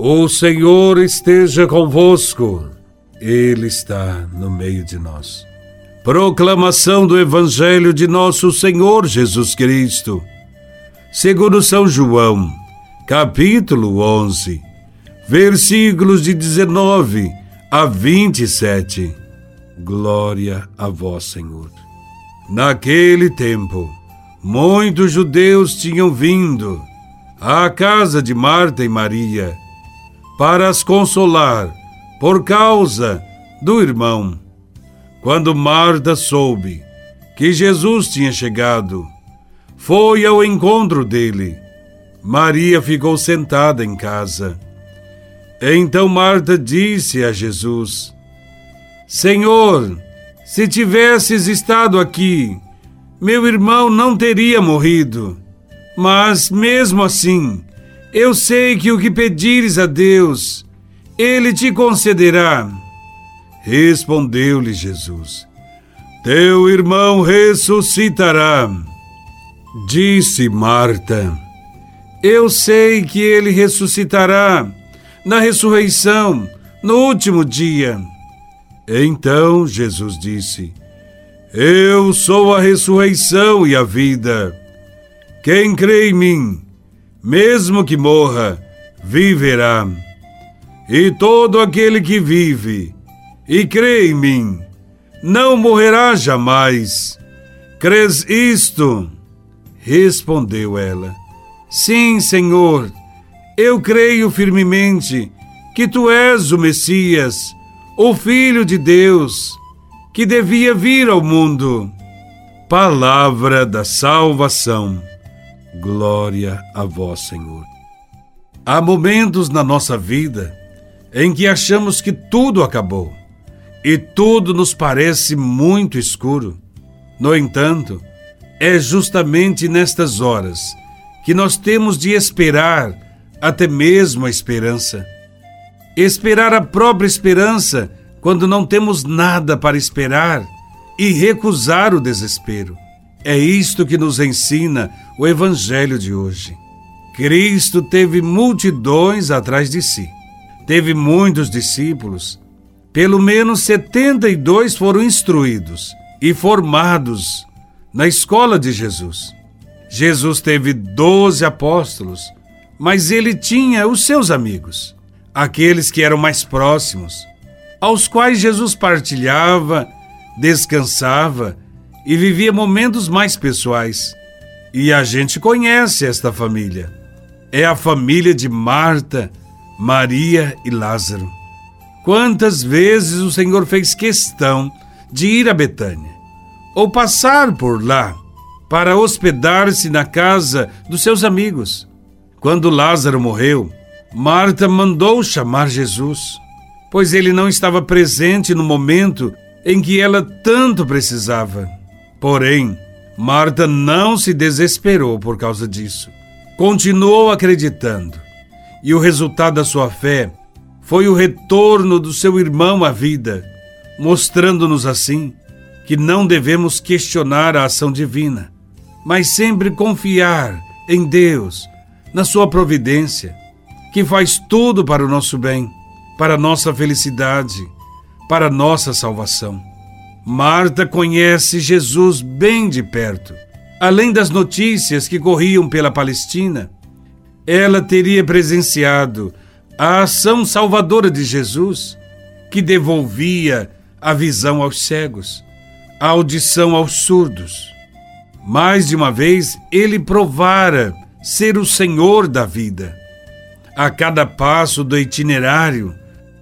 O Senhor esteja convosco, Ele está no meio de nós. Proclamação do Evangelho de Nosso Senhor Jesus Cristo, segundo São João, capítulo 11, versículos de 19 a 27. Glória a Vós, Senhor. Naquele tempo, muitos judeus tinham vindo à casa de Marta e Maria para as consolar por causa do irmão. Quando Marta soube que Jesus tinha chegado, foi ao encontro dele. Maria ficou sentada em casa. Então Marta disse a Jesus: Senhor, se tivesses estado aqui, meu irmão não teria morrido. Mas mesmo assim, eu sei que o que pedires a Deus, Ele te concederá. Respondeu-lhe Jesus: Teu irmão ressuscitará. Disse Marta: Eu sei que ele ressuscitará na ressurreição, no último dia. Então Jesus disse: Eu sou a ressurreição e a vida. Quem crê em mim, mesmo que morra, viverá. E todo aquele que vive e crê em mim, não morrerá jamais. Crês isto? Respondeu ela: Sim, Senhor, eu creio firmemente que tu és o Messias, o Filho de Deus, que devia vir ao mundo. Palavra da salvação. Glória a vós, Senhor. Há momentos na nossa vida em que achamos que tudo acabou e tudo nos parece muito escuro. No entanto, é justamente nestas horas que nós temos de esperar até mesmo a esperança. Esperar a própria esperança quando não temos nada para esperar e recusar o desespero. É isto que nos ensina o Evangelho de hoje. Cristo teve multidões atrás de si. Teve muitos discípulos. Pelo menos 72 foram instruídos e formados na escola de Jesus. Jesus teve doze apóstolos, mas ele tinha os seus amigos, aqueles que eram mais próximos, aos quais Jesus partilhava, descansava e vivia momentos mais pessoais. E a gente conhece esta família. É a família de Marta, Maria e Lázaro. Quantas vezes o Senhor fez questão de ir a Betânia ou passar por lá para hospedar-se na casa dos seus amigos. Quando Lázaro morreu, Marta mandou chamar Jesus, pois ele não estava presente no momento em que ela tanto precisava. Porém, Marta não se desesperou por causa disso. Continuou acreditando. E o resultado da sua fé foi o retorno do seu irmão à vida, mostrando-nos assim que não devemos questionar a ação divina, mas sempre confiar em Deus, na sua providência, que faz tudo para o nosso bem, para a nossa felicidade, para a nossa salvação. Marta conhece Jesus bem de perto. Além das notícias que corriam pela Palestina, ela teria presenciado a ação salvadora de Jesus, que devolvia a visão aos cegos, a audição aos surdos. Mais de uma vez, ele provara ser o Senhor da vida. A cada passo do itinerário,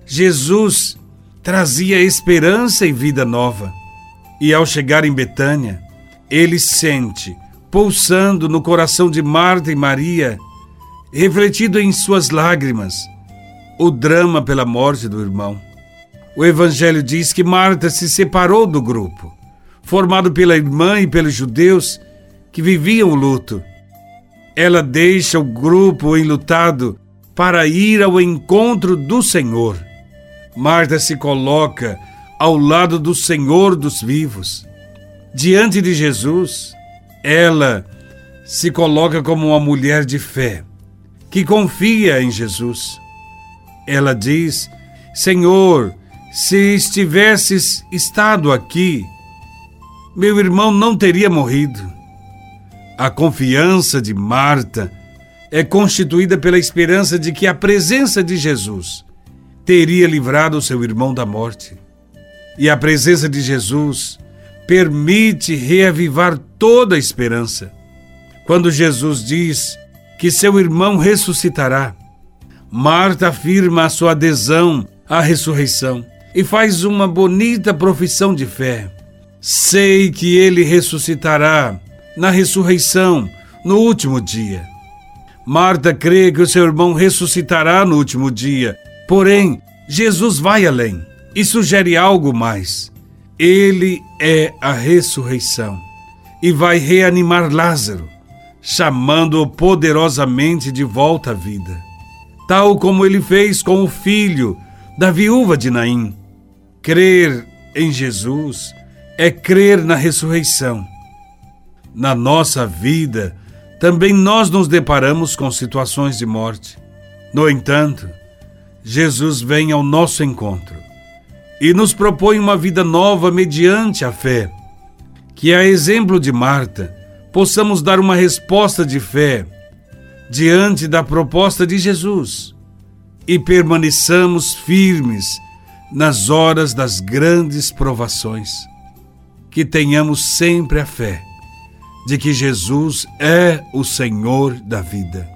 Jesus trazia esperança e vida nova. E ao chegar em Betânia, ele sente, pulsando no coração de Marta e Maria, refletido em suas lágrimas, o drama pela morte do irmão. O Evangelho diz que Marta se separou do grupo, formado pela irmã e pelos judeus que viviam o luto. Ela deixa o grupo enlutado para ir ao encontro do Senhor. Marta se coloca ao lado do Senhor dos vivos. Diante de Jesus, ela se coloca como uma mulher de fé, que confia em Jesus. Ela diz: Senhor, se estivesses estado aqui, meu irmão não teria morrido. A confiança de Marta é constituída pela esperança de que a presença de Jesus teria livrado seu irmão da morte. E a presença de Jesus permite reavivar toda a esperança. Quando Jesus diz que seu irmão ressuscitará, Marta afirma a sua adesão à ressurreição e faz uma bonita profissão de fé. Sei que ele ressuscitará na ressurreição no último dia. Marta crê que o seu irmão ressuscitará no último dia, porém, Jesus vai além e sugere algo mais. Ele é a ressurreição e vai reanimar Lázaro, chamando-o poderosamente de volta à vida, tal como ele fez com o filho da viúva de Naim. Crer em Jesus é crer na ressurreição. Na nossa vida, também nós nos deparamos com situações de morte. No entanto, Jesus vem ao nosso encontro e nos propõe uma vida nova mediante a fé. Que, a exemplo de Marta, possamos dar uma resposta de fé diante da proposta de Jesus e permaneçamos firmes nas horas das grandes provações. Que tenhamos sempre a fé de que Jesus é o Senhor da vida.